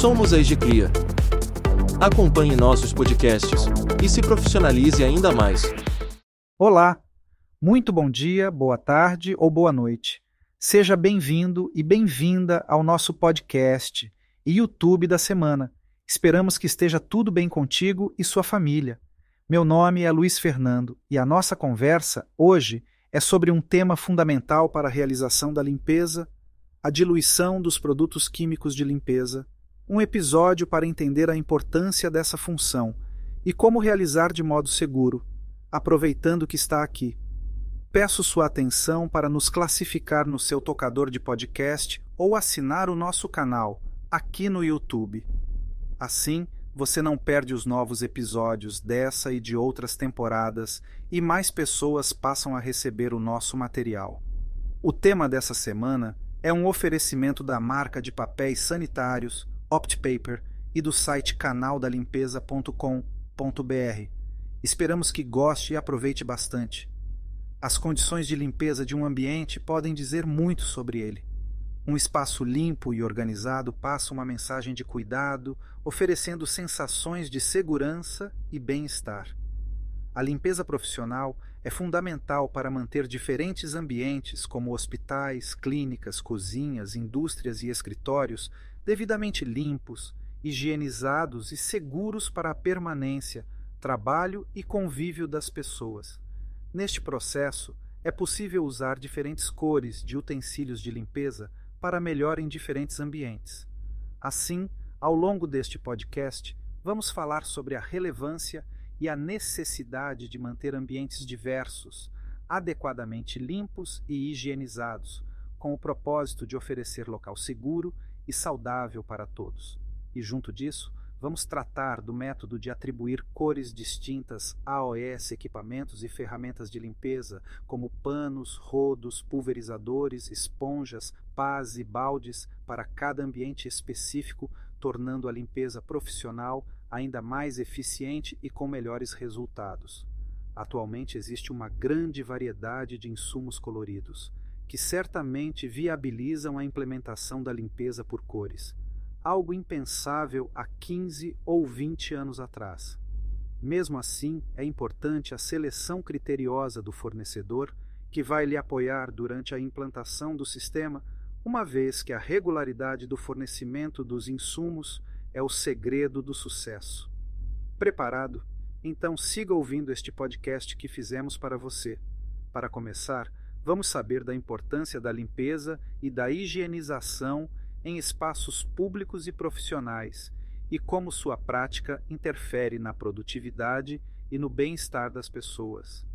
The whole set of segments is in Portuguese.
Somos a Egicria. Acompanhe nossos podcasts e se profissionalize ainda mais. Olá, muito bom dia, boa tarde ou boa noite. Seja bem-vindo e bem-vinda ao nosso podcast e YouTube da semana. Esperamos que esteja tudo bem contigo e sua família. Meu nome é Luiz Fernando e a nossa conversa hoje é sobre um tema fundamental para a realização da limpeza, a diluição dos produtos químicos de limpeza um episódio para entender a importância dessa função e como realizar de modo seguro, aproveitando que está aqui. Peço sua atenção para nos classificar no seu tocador de podcast ou assinar o nosso canal aqui no YouTube. Assim, você não perde os novos episódios dessa e de outras temporadas e mais pessoas passam a receber o nosso material. O tema dessa semana é um oferecimento da marca de papéis sanitários OptPaper e do site canaldalimpeza.com.br. Esperamos que goste e aproveite bastante. As condições de limpeza de um ambiente podem dizer muito sobre ele. Um espaço limpo e organizado passa uma mensagem de cuidado, oferecendo sensações de segurança e bem-estar. A limpeza profissional é fundamental para manter diferentes ambientes, como hospitais, clínicas, cozinhas, indústrias e escritórios, devidamente limpos, higienizados e seguros para a permanência, trabalho e convívio das pessoas. Neste processo, é possível usar diferentes cores de utensílios de limpeza para melhor em diferentes ambientes. Assim, ao longo deste podcast, vamos falar sobre a relevância e a necessidade de manter ambientes diversos, adequadamente limpos e higienizados, com o propósito de oferecer local seguro e saudável para todos. E junto disso, vamos tratar do método de atribuir cores distintas a OS equipamentos e ferramentas de limpeza, como panos, rodos, pulverizadores, esponjas, pás e baldes para cada ambiente específico, tornando a limpeza profissional ainda mais eficiente e com melhores resultados. Atualmente existe uma grande variedade de insumos coloridos que certamente viabilizam a implementação da limpeza por cores, algo impensável há 15 ou 20 anos atrás. Mesmo assim, é importante a seleção criteriosa do fornecedor que vai lhe apoiar durante a implantação do sistema, uma vez que a regularidade do fornecimento dos insumos é o segredo do sucesso. Preparado? Então siga ouvindo este podcast que fizemos para você. Para começar, vamos saber da importância da limpeza e da higienização em espaços públicos e profissionais e como sua prática interfere na produtividade e no bem-estar das pessoas.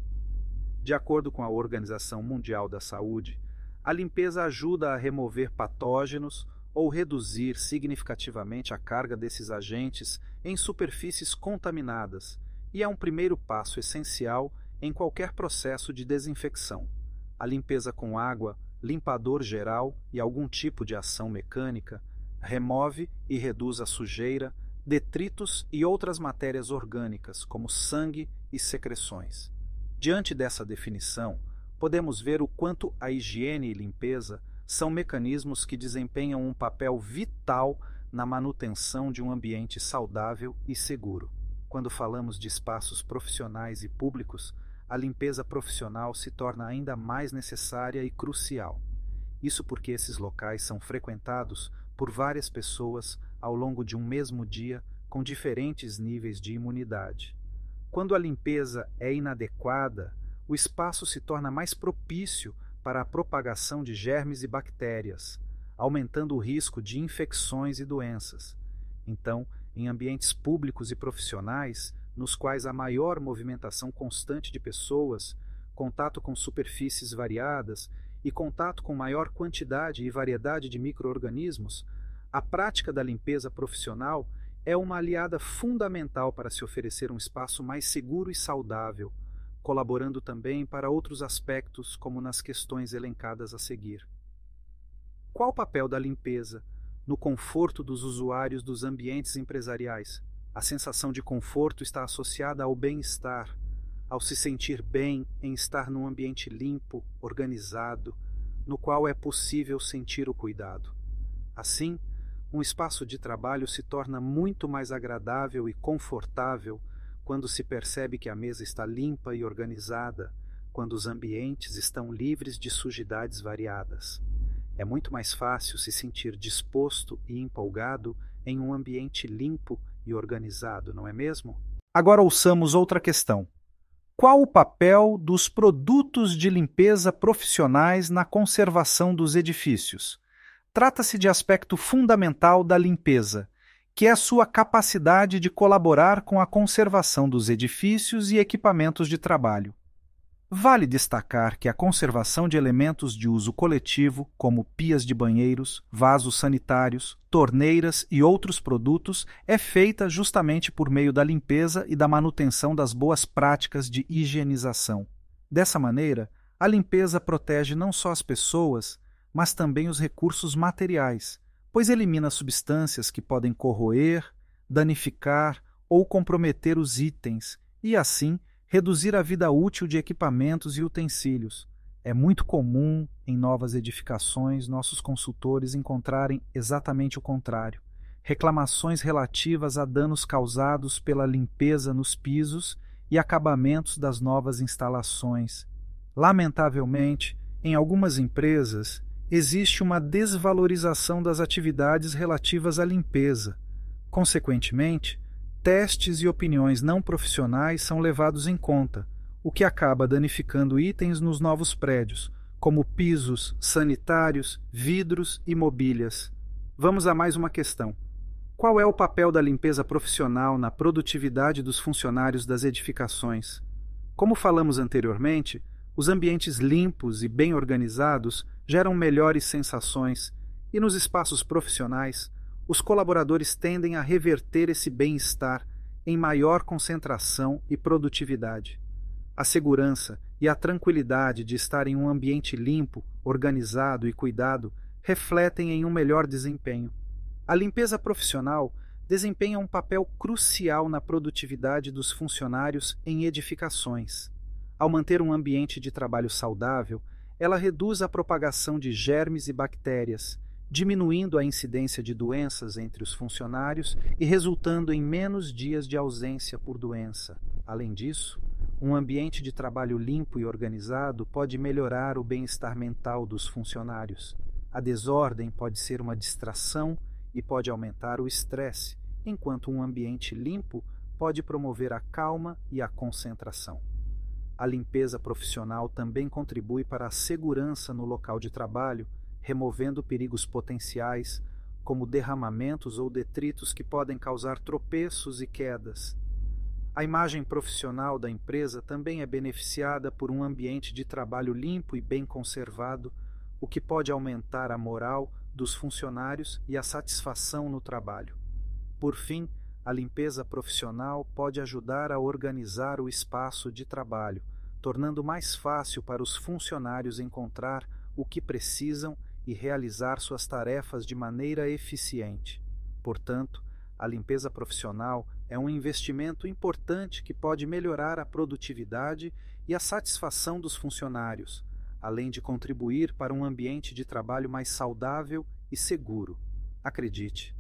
De acordo com a Organização Mundial da Saúde, a limpeza ajuda a remover patógenos ou reduzir significativamente a carga desses agentes em superfícies contaminadas e é um primeiro passo essencial em qualquer processo de desinfecção a limpeza com água, limpador geral e algum tipo de ação mecânica remove e reduz a sujeira, detritos e outras matérias orgânicas, como sangue e secreções. Diante dessa definição, podemos ver o quanto a higiene e limpeza são mecanismos que desempenham um papel vital na manutenção de um ambiente saudável e seguro. Quando falamos de espaços profissionais e públicos, a limpeza profissional se torna ainda mais necessária e crucial. Isso porque esses locais são frequentados por várias pessoas ao longo de um mesmo dia com diferentes níveis de imunidade. Quando a limpeza é inadequada, o espaço se torna mais propício para a propagação de germes e bactérias, aumentando o risco de infecções e doenças. Então, em ambientes públicos e profissionais, nos quais há maior movimentação constante de pessoas, contato com superfícies variadas e contato com maior quantidade e variedade de microorganismos, a prática da limpeza profissional é uma aliada fundamental para se oferecer um espaço mais seguro e saudável, colaborando também para outros aspectos, como nas questões elencadas a seguir. Qual o papel da limpeza no conforto dos usuários dos ambientes empresariais? A sensação de conforto está associada ao bem-estar, ao se sentir bem em estar num ambiente limpo, organizado, no qual é possível sentir o cuidado. Assim, Um espaço de trabalho se torna muito mais agradável e confortável quando se percebe que a mesa está limpa e organizada, quando os ambientes estão livres de sujidades variadas. É muito mais fácil se sentir disposto e empolgado em um ambiente limpo e organizado, não é mesmo? Agora ouçamos outra questão. Qual o papel dos produtos de limpeza profissionais na conservação dos edifícios? Trata-se de aspecto fundamental da limpeza, que é a sua capacidade de colaborar com a conservação dos edifícios e equipamentos de trabalho. Vale destacar que a conservação de elementos de uso coletivo, como pias de banheiros, vasos sanitários, torneiras e outros produtos, é feita justamente por meio da limpeza e da manutenção das boas práticas de higienização. Dessa maneira, a limpeza protege não só as pessoas, mas também os recursos materiais, pois elimina substâncias que podem corroer, danificar ou comprometer os itens e, assim, reduzir a vida útil de equipamentos e utensílios. É muito comum, em novas edificações, nossos consultores encontrarem exatamente o contrário. Reclamações relativas a danos causados pela limpeza nos pisos e acabamentos das novas instalações. Lamentavelmente, em algumas empresas, existe uma desvalorização das atividades relativas à limpeza. Consequentemente, testes e opiniões não profissionais são levados em conta, o que acaba danificando itens nos novos prédios, como pisos, sanitários, vidros e mobílias. Vamos a mais uma questão. Qual é o papel da limpeza profissional na produtividade dos funcionários das edificações? Como falamos anteriormente, os ambientes limpos e bem organizados geram melhores sensações, e nos espaços profissionais, os colaboradores tendem a reverter esse bem-estar em maior concentração e produtividade. A segurança e a tranquilidade de estar em um ambiente limpo, organizado e cuidado refletem em um melhor desempenho. A limpeza profissional desempenha um papel crucial na produtividade dos funcionários em edificações. Ao manter um ambiente de trabalho saudável, ela reduz a propagação de germes e bactérias, diminuindo a incidência de doenças entre os funcionários e resultando em menos dias de ausência por doença. Além disso, um ambiente de trabalho limpo e organizado pode melhorar o bem-estar mental dos funcionários. A desordem pode ser uma distração e pode aumentar o estresse, enquanto um ambiente limpo pode promover a calma e a concentração. A limpeza profissional também contribui para a segurança no local de trabalho removendo perigos potenciais, como derramamentos ou detritos que podem causar tropeços e quedas. A imagem profissional da empresa também é beneficiada por um ambiente de trabalho limpo e bem conservado, o que pode aumentar a moral dos funcionários e a satisfação no trabalho. Por fim, a limpeza profissional pode ajudar a organizar o espaço de trabalho, tornando mais fácil para os funcionários encontrar o que precisam e realizar suas tarefas de maneira eficiente. Portanto, a limpeza profissional é um investimento importante que pode melhorar a produtividade e a satisfação dos funcionários, além de contribuir para um ambiente de trabalho mais saudável e seguro. Acredite.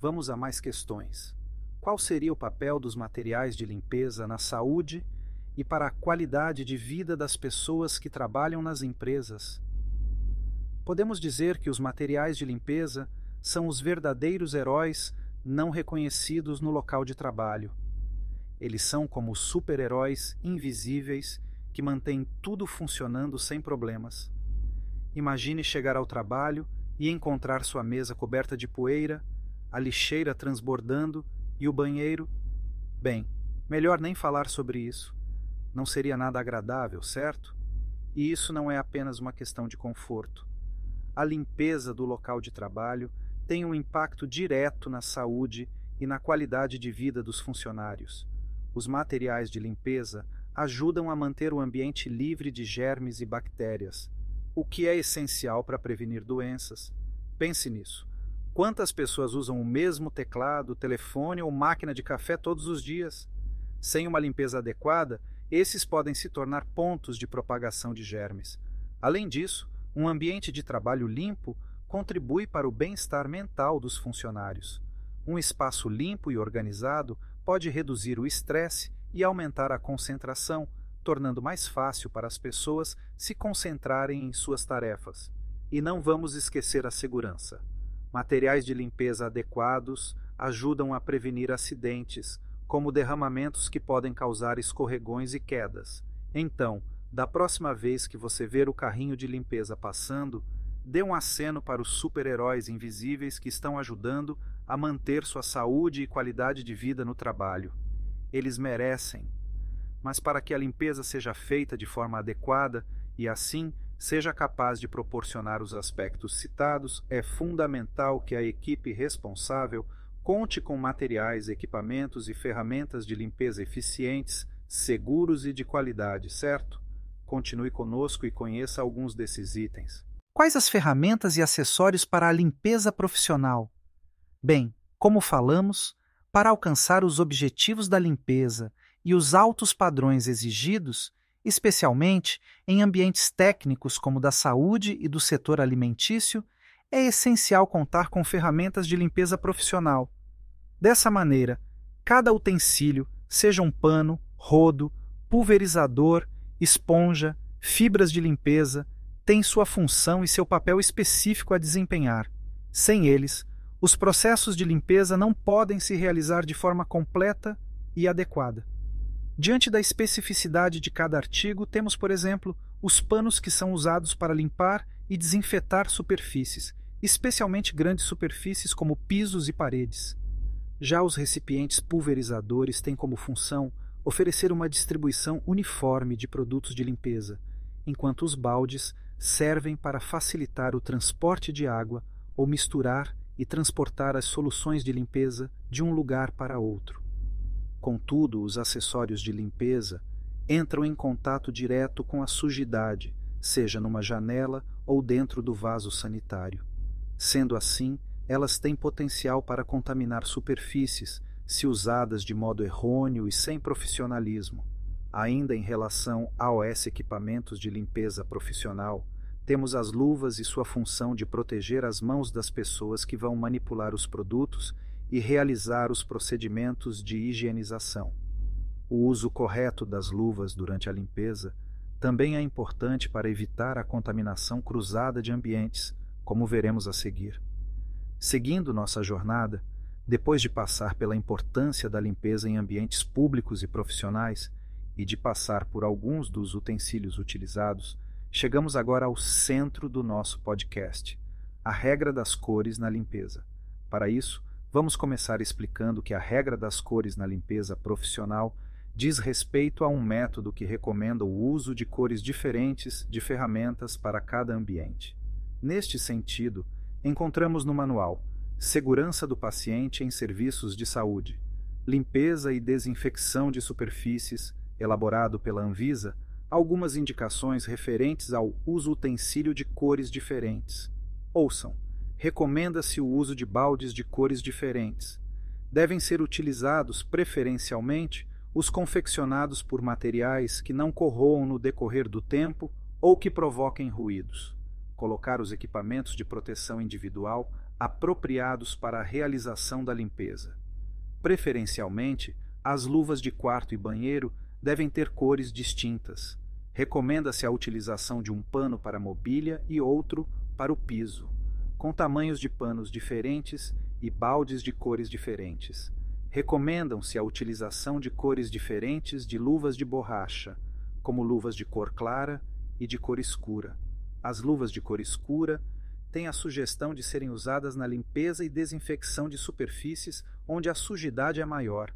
Vamos a mais questões. Qual seria o papel dos materiais de limpeza na saúde e para a qualidade de vida das pessoas que trabalham nas empresas? Podemos dizer que os materiais de limpeza são os verdadeiros heróis não reconhecidos no local de trabalho. Eles são como super-heróis invisíveis que mantêm tudo funcionando sem problemas. Imagine chegar ao trabalho e encontrar sua mesa coberta de poeira, a lixeira transbordando e o banheiro. Bem, melhor nem falar sobre isso. Não seria nada agradável, certo? E isso não é apenas uma questão de conforto a limpeza do local de trabalho tem um impacto direto na saúde e na qualidade de vida dos funcionários. Os materiais de limpeza ajudam a manter o ambiente livre de germes e bactérias, o que é essencial para prevenir doenças. Pense nisso. Quantas pessoas usam o mesmo teclado, telefone ou máquina de café todos os dias? Sem uma limpeza adequada, esses podem se tornar pontos de propagação de germes. Além disso, um ambiente de trabalho limpo contribui para o bem-estar mental dos funcionários. Um espaço limpo e organizado pode reduzir o estresse e aumentar a concentração, tornando mais fácil para as pessoas se concentrarem em suas tarefas. E não vamos esquecer a segurança. Materiais de limpeza adequados ajudam a prevenir acidentes, como derramamentos que podem causar escorregões e quedas. Então, da próxima vez que você ver o carrinho de limpeza passando, dê um aceno para os super-heróis invisíveis que estão ajudando a manter sua saúde e qualidade de vida no trabalho. Eles merecem. Mas para que a limpeza seja feita de forma adequada e assim seja capaz de proporcionar os aspectos citados, é fundamental que a equipe responsável conte com materiais, equipamentos e ferramentas de limpeza eficientes, seguros e de qualidade, certo? Continue conosco e conheça alguns desses itens. Quais as ferramentas e acessórios para a limpeza profissional? Bem, como falamos, para alcançar os objetivos da limpeza e os altos padrões exigidos, especialmente em ambientes técnicos como da saúde e do setor alimentício, é essencial contar com ferramentas de limpeza profissional. Dessa maneira, cada utensílio, seja um pano, rodo, pulverizador, esponja, fibras de limpeza, tem sua função e seu papel específico a desempenhar. Sem eles, os processos de limpeza não podem se realizar de forma completa e adequada. Diante da especificidade de cada artigo, temos, por exemplo, os panos que são usados para limpar e desinfetar superfícies, especialmente grandes superfícies como pisos e paredes. Já os recipientes pulverizadores têm como função oferecer uma distribuição uniforme de produtos de limpeza, enquanto os baldes servem para facilitar o transporte de água ou misturar e transportar as soluções de limpeza de um lugar para outro. Contudo, os acessórios de limpeza entram em contato direto com a sujidade, seja numa janela ou dentro do vaso sanitário. Sendo assim, elas têm potencial para contaminar superfícies se usadas de modo errôneo e sem profissionalismo. Ainda em relação aos equipamentos de limpeza profissional, temos as luvas e sua função de proteger as mãos das pessoas que vão manipular os produtos e realizar os procedimentos de higienização. O uso correto das luvas durante a limpeza também é importante para evitar a contaminação cruzada de ambientes, como veremos a seguir. Seguindo nossa jornada, depois de passar pela importância da limpeza em ambientes públicos e profissionais e de passar por alguns dos utensílios utilizados, Chegamos agora ao centro do nosso podcast, a regra das cores na limpeza. Para isso, vamos começar explicando que a regra das cores na limpeza profissional diz respeito a um método que recomenda o uso de cores diferentes de ferramentas para cada ambiente. Neste sentido, encontramos no manual Segurança do paciente em serviços de saúde, limpeza e desinfecção de superfícies, elaborado pela Anvisa, algumas indicações referentes ao uso utensílio de cores diferentes. Ouçam: recomenda-se o uso de baldes de cores diferentes. Devem ser utilizados preferencialmente os confeccionados por materiais que não corroam no decorrer do tempo ou que provoquem ruídos. Colocar os equipamentos de proteção individual apropriados para a realização da limpeza. Preferencialmente, as luvas de quarto e banheiro devem ter cores distintas. Recomenda-se a utilização de um pano para mobília e outro para o piso, com tamanhos de panos diferentes e baldes de cores diferentes. Recomendam-se a utilização de cores diferentes de luvas de borracha, como luvas de cor clara e de cor escura. As luvas de cor escura têm a sugestão de serem usadas na limpeza e desinfecção de superfícies onde a sujidade é maior.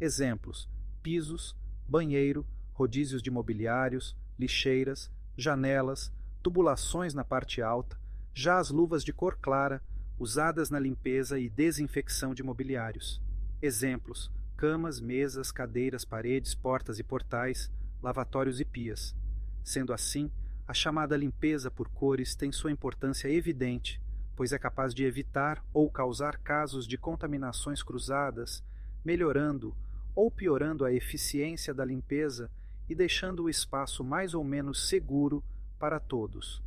Exemplos: pisos, banheiro, rodízios de mobiliários, lixeiras, janelas, tubulações na parte alta, já as luvas de cor clara, usadas na limpeza e desinfecção de mobiliários. Exemplos: camas, mesas, cadeiras, paredes, portas e portais, lavatórios e pias. Sendo assim, a chamada limpeza por cores tem sua importância evidente, pois é capaz de evitar ou causar casos de contaminações cruzadas, melhorando ou piorando a eficiência da limpeza e deixando o espaço mais ou menos seguro para todos.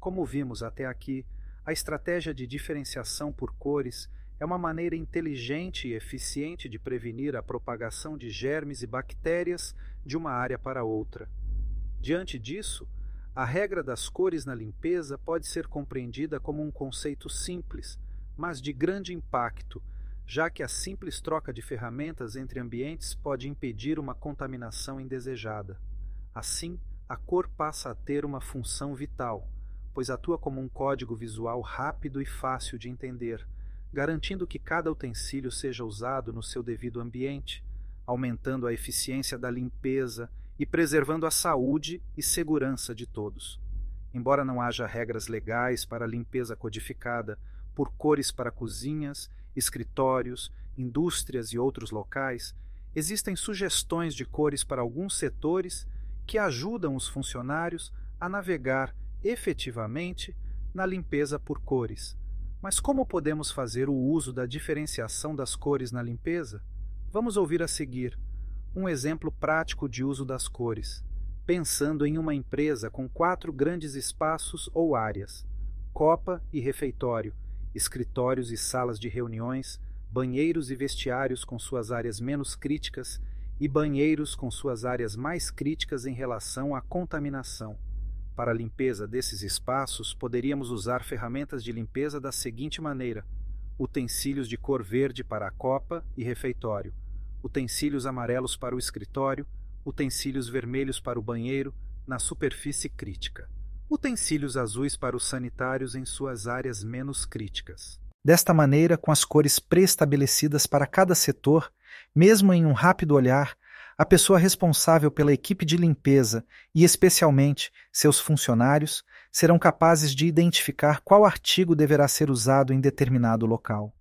Como vimos até aqui, A estratégia de diferenciação por cores é uma maneira inteligente e eficiente de prevenir a propagação de germes e bactérias de uma área para outra. Diante disso, a regra das cores na limpeza pode ser compreendida como um conceito simples, mas de grande impacto, já que a simples troca de ferramentas entre ambientes pode impedir uma contaminação indesejada. Assim, a cor passa a ter uma função vital, pois atua como um código visual rápido e fácil de entender, garantindo que cada utensílio seja usado no seu devido ambiente, aumentando a eficiência da limpeza e preservando a saúde e segurança de todos. Embora não haja regras legais para a limpeza codificada por cores para cozinhas, escritórios, indústrias e outros locais, existem sugestões de cores para alguns setores que ajudam os funcionários a navegar efetivamente na limpeza por cores. Mas como podemos fazer o uso da diferenciação das cores na limpeza? Vamos ouvir a seguir um exemplo prático de uso das cores, pensando em uma empresa com quatro grandes espaços ou áreas: copa e refeitório, escritórios e salas de reuniões, banheiros e vestiários com suas áreas menos críticas e banheiros com suas áreas mais críticas em relação à contaminação. Para a limpeza desses espaços, poderíamos usar ferramentas de limpeza da seguinte maneira: utensílios de cor verde para a copa e refeitório, utensílios amarelos para o escritório, utensílios vermelhos para o banheiro, na superfície crítica, utensílios azuis para os sanitários em suas áreas menos críticas. Desta maneira, com as cores pré-estabelecidas para cada setor, mesmo em um rápido olhar, a pessoa responsável pela equipe de limpeza e, especialmente, seus funcionários serão capazes de identificar qual artigo deverá ser usado em determinado local.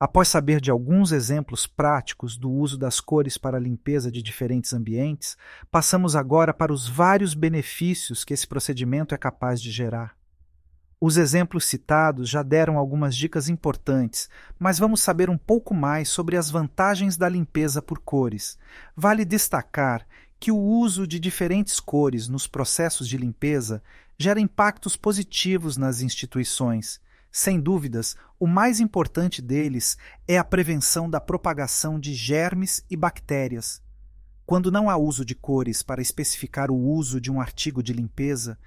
Após saber de alguns exemplos práticos do uso das cores para a limpeza de diferentes ambientes, passamos agora para os vários benefícios que esse procedimento é capaz de gerar. Os exemplos citados já deram algumas dicas importantes, mas vamos saber um pouco mais sobre as vantagens da limpeza por cores. Vale destacar que o uso de diferentes cores nos processos de limpeza gera impactos positivos nas instituições. Sem dúvidas, o mais importante deles é a prevenção da propagação de germes e bactérias. Quando não há uso de cores para especificar o uso de um artigo de limpeza,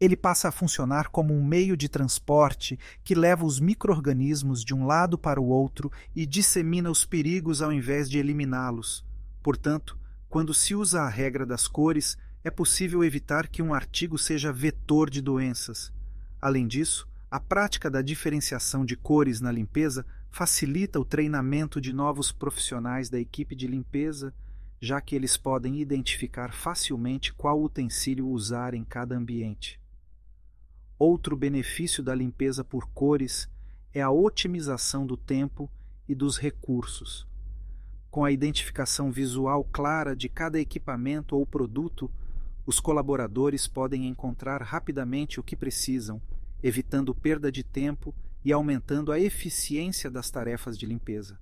ele passa a funcionar como um meio de transporte que leva os microorganismos de um lado para o outro e dissemina os perigos ao invés de eliminá-los. Portanto, quando se usa a regra das cores, é possível evitar que um artigo seja vetor de doenças. Além disso, a prática da diferenciação de cores na limpeza facilita o treinamento de novos profissionais da equipe de limpeza, já que eles podem identificar facilmente qual utensílio usar em cada ambiente. Outro benefício da limpeza por cores é a otimização do tempo e dos recursos. Com a identificação visual clara de cada equipamento ou produto, os colaboradores podem encontrar rapidamente o que precisam, evitando perda de tempo e aumentando a eficiência das tarefas de limpeza.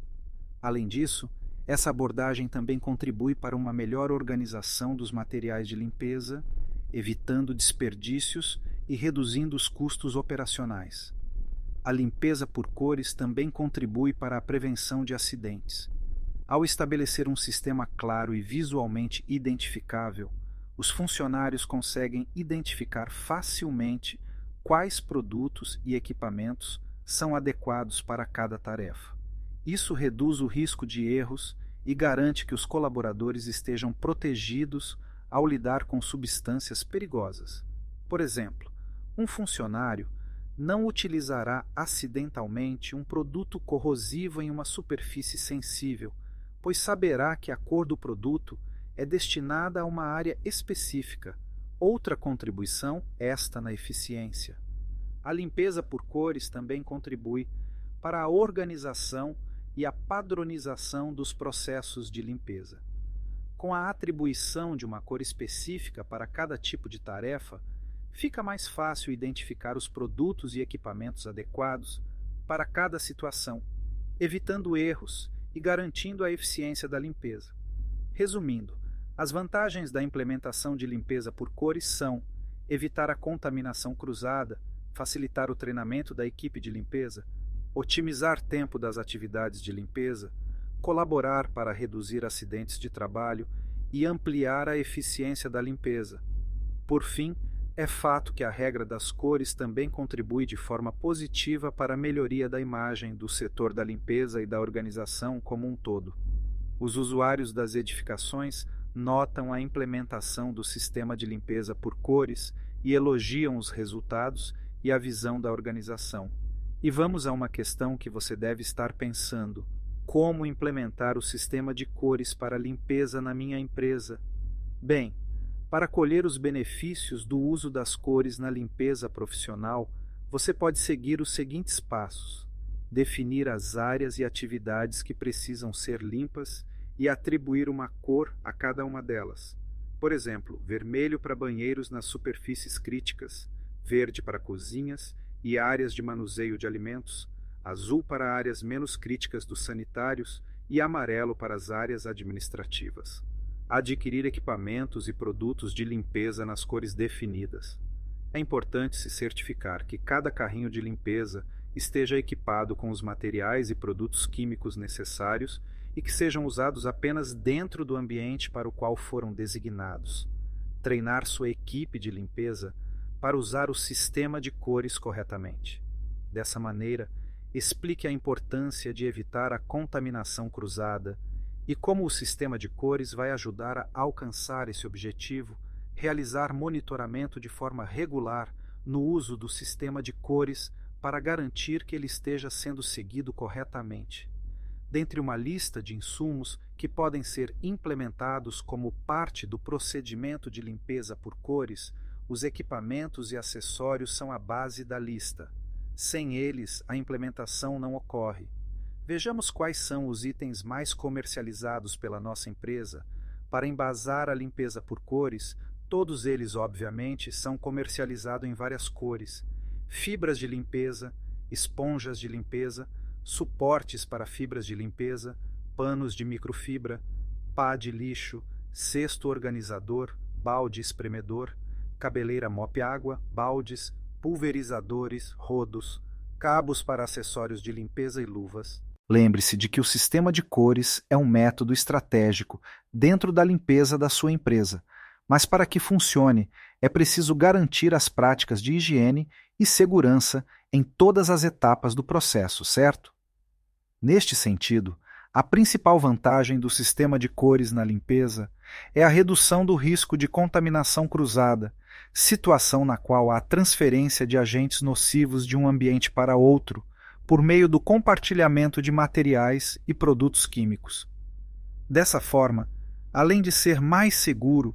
Além disso, essa abordagem também contribui para uma melhor organização dos materiais de limpeza, evitando desperdícios e reduzindo os custos operacionais. A limpeza por cores também contribui para a prevenção de acidentes. Ao estabelecer um sistema claro e visualmente identificável, os funcionários conseguem identificar facilmente quais produtos e equipamentos são adequados para cada tarefa. Isso reduz o risco de erros e garante que os colaboradores estejam protegidos ao lidar com substâncias perigosas. Por exemplo, um funcionário não utilizará acidentalmente um produto corrosivo em uma superfície sensível, pois saberá que a cor do produto é destinada a uma área específica. Outra contribuição, esta na eficiência. A limpeza por cores também contribui para a organização e a padronização dos processos de limpeza. Com a atribuição de uma cor específica para cada tipo de tarefa, fica mais fácil identificar os produtos e equipamentos adequados para cada situação, evitando erros e garantindo a eficiência da limpeza. Resumindo, as vantagens da implementação de limpeza por cores são evitar a contaminação cruzada, facilitar o treinamento da equipe de limpeza, otimizar tempo das atividades de limpeza, colaborar para reduzir acidentes de trabalho e ampliar a eficiência da limpeza. Por fim, é fato que a regra das cores também contribui de forma positiva para a melhoria da imagem do setor da limpeza e da organização como um todo. Os usuários das edificações notam a implementação do sistema de limpeza por cores e elogiam os resultados e a visão da organização. E vamos a uma questão que você deve estar pensando: como implementar o sistema de cores para limpeza na minha empresa? Bem, para colher os benefícios do uso das cores na limpeza profissional, você pode seguir os seguintes passos: definir as áreas e atividades que precisam ser limpas e atribuir uma cor a cada uma delas. Por exemplo, vermelho para banheiros nas superfícies críticas, verde para cozinhas e áreas de manuseio de alimentos, azul para áreas menos críticas dos sanitários e amarelo para as áreas administrativas adquirir equipamentos e produtos de limpeza nas cores definidas. É importante se certificar que cada carrinho de limpeza esteja equipado com os materiais e produtos químicos necessários e que sejam usados apenas dentro do ambiente para o qual foram designados. Treinar sua equipe de limpeza para usar o sistema de cores corretamente. Dessa maneira, explique a importância de evitar a contaminação cruzada e como o sistema de cores vai ajudar a alcançar esse objetivo, realizar monitoramento de forma regular no uso do sistema de cores para garantir que ele esteja sendo seguido corretamente. Dentre uma lista de insumos que podem ser implementados como parte do procedimento de limpeza por cores, os equipamentos e acessórios são a base da lista. Sem eles, a implementação não ocorre. Vejamos quais são os itens mais comercializados pela nossa empresa. Para embasar a limpeza por cores, todos eles, obviamente, são comercializados em várias cores: fibras de limpeza, esponjas de limpeza, suportes para fibras de limpeza, panos de microfibra, pá de lixo, cesto organizador, balde espremedor, cabeleira mop-água, baldes, pulverizadores, rodos, cabos para acessórios de limpeza e luvas, Lembre-se de que o sistema de cores é um método estratégico dentro da limpeza da sua empresa, mas para que funcione, é preciso garantir as práticas de higiene e segurança em todas as etapas do processo, certo? Neste sentido, a principal vantagem do sistema de cores na limpeza é a redução do risco de contaminação cruzada, situação na qual há transferência de agentes nocivos de um ambiente para outro por meio do compartilhamento de materiais e produtos químicos. Dessa forma, além de ser mais seguro,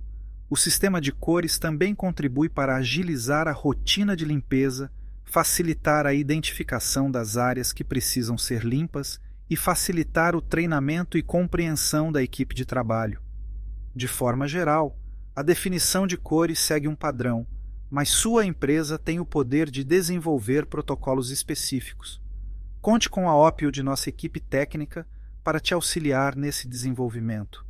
o sistema de cores também contribui para agilizar a rotina de limpeza, facilitar a identificação das áreas que precisam ser limpas e facilitar o treinamento e compreensão da equipe de trabalho. De forma geral, a definição de cores segue um padrão, mas sua empresa tem o poder de desenvolver protocolos específicos. Conte com a ópio de nossa equipe técnica para te auxiliar nesse desenvolvimento.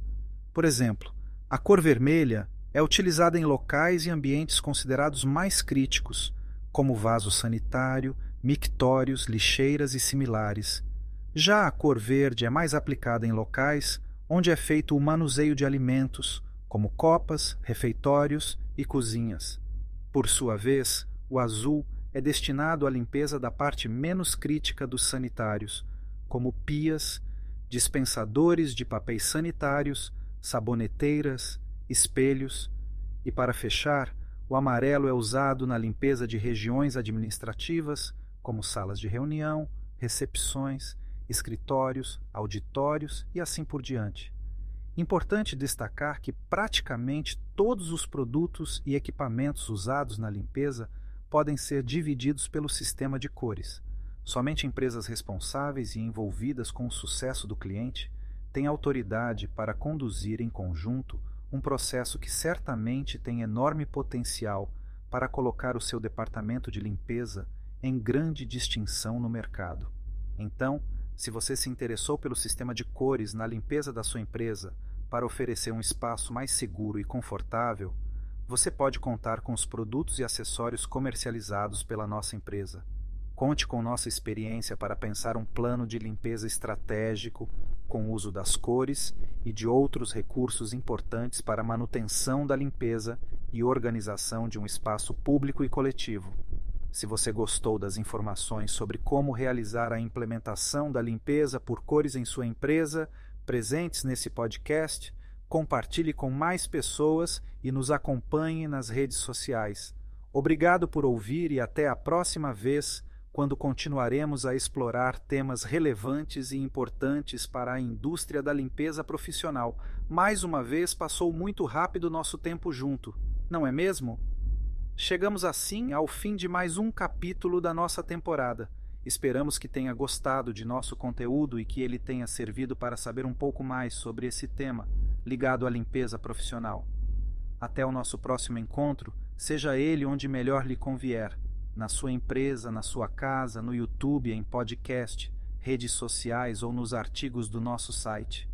Por exemplo, a cor vermelha é utilizada em locais e ambientes considerados mais críticos, como vaso sanitário, mictórios, lixeiras e similares. Já a cor verde é mais aplicada em locais onde é feito o manuseio de alimentos, como copas, refeitórios e cozinhas. Por sua vez, o azul é destinado à limpeza da parte menos crítica dos sanitários, como pias, dispensadores de papéis sanitários, saboneteiras, espelhos, e para fechar, o amarelo é usado na limpeza de regiões administrativas, como salas de reunião, recepções, escritórios, auditórios e assim por diante. Importante destacar que praticamente todos os produtos e equipamentos usados na limpeza podem ser divididos pelo sistema de cores. Somente empresas responsáveis e envolvidas com o sucesso do cliente têm autoridade para conduzir em conjunto um processo que certamente tem enorme potencial para colocar o seu departamento de limpeza em grande distinção no mercado. Então, se você se interessou pelo sistema de cores na limpeza da sua empresa para oferecer um espaço mais seguro e confortável, você pode contar com os produtos e acessórios comercializados pela nossa empresa. Conte com nossa experiência para pensar um plano de limpeza estratégico com uso das cores e de outros recursos importantes para a manutenção da limpeza e organização de um espaço público e coletivo. Se você gostou das informações sobre como realizar a implementação da limpeza por cores em sua empresa, presentes nesse podcast, compartilhe com mais pessoas e nos acompanhe nas redes sociais. Obrigado por ouvir e até a próxima vez, quando continuaremos a explorar temas relevantes e importantes para a indústria da limpeza profissional. Mais uma vez passou muito rápido nosso tempo junto, não é mesmo? Chegamos assim ao fim de mais um capítulo da nossa temporada. Esperamos que tenha gostado de nosso conteúdo e que ele tenha servido para saber um pouco mais sobre esse tema ligado à limpeza profissional. Até o nosso próximo encontro, seja ele onde melhor lhe convier, na sua empresa, na sua casa, no YouTube, em podcast, redes sociais ou nos artigos do nosso site.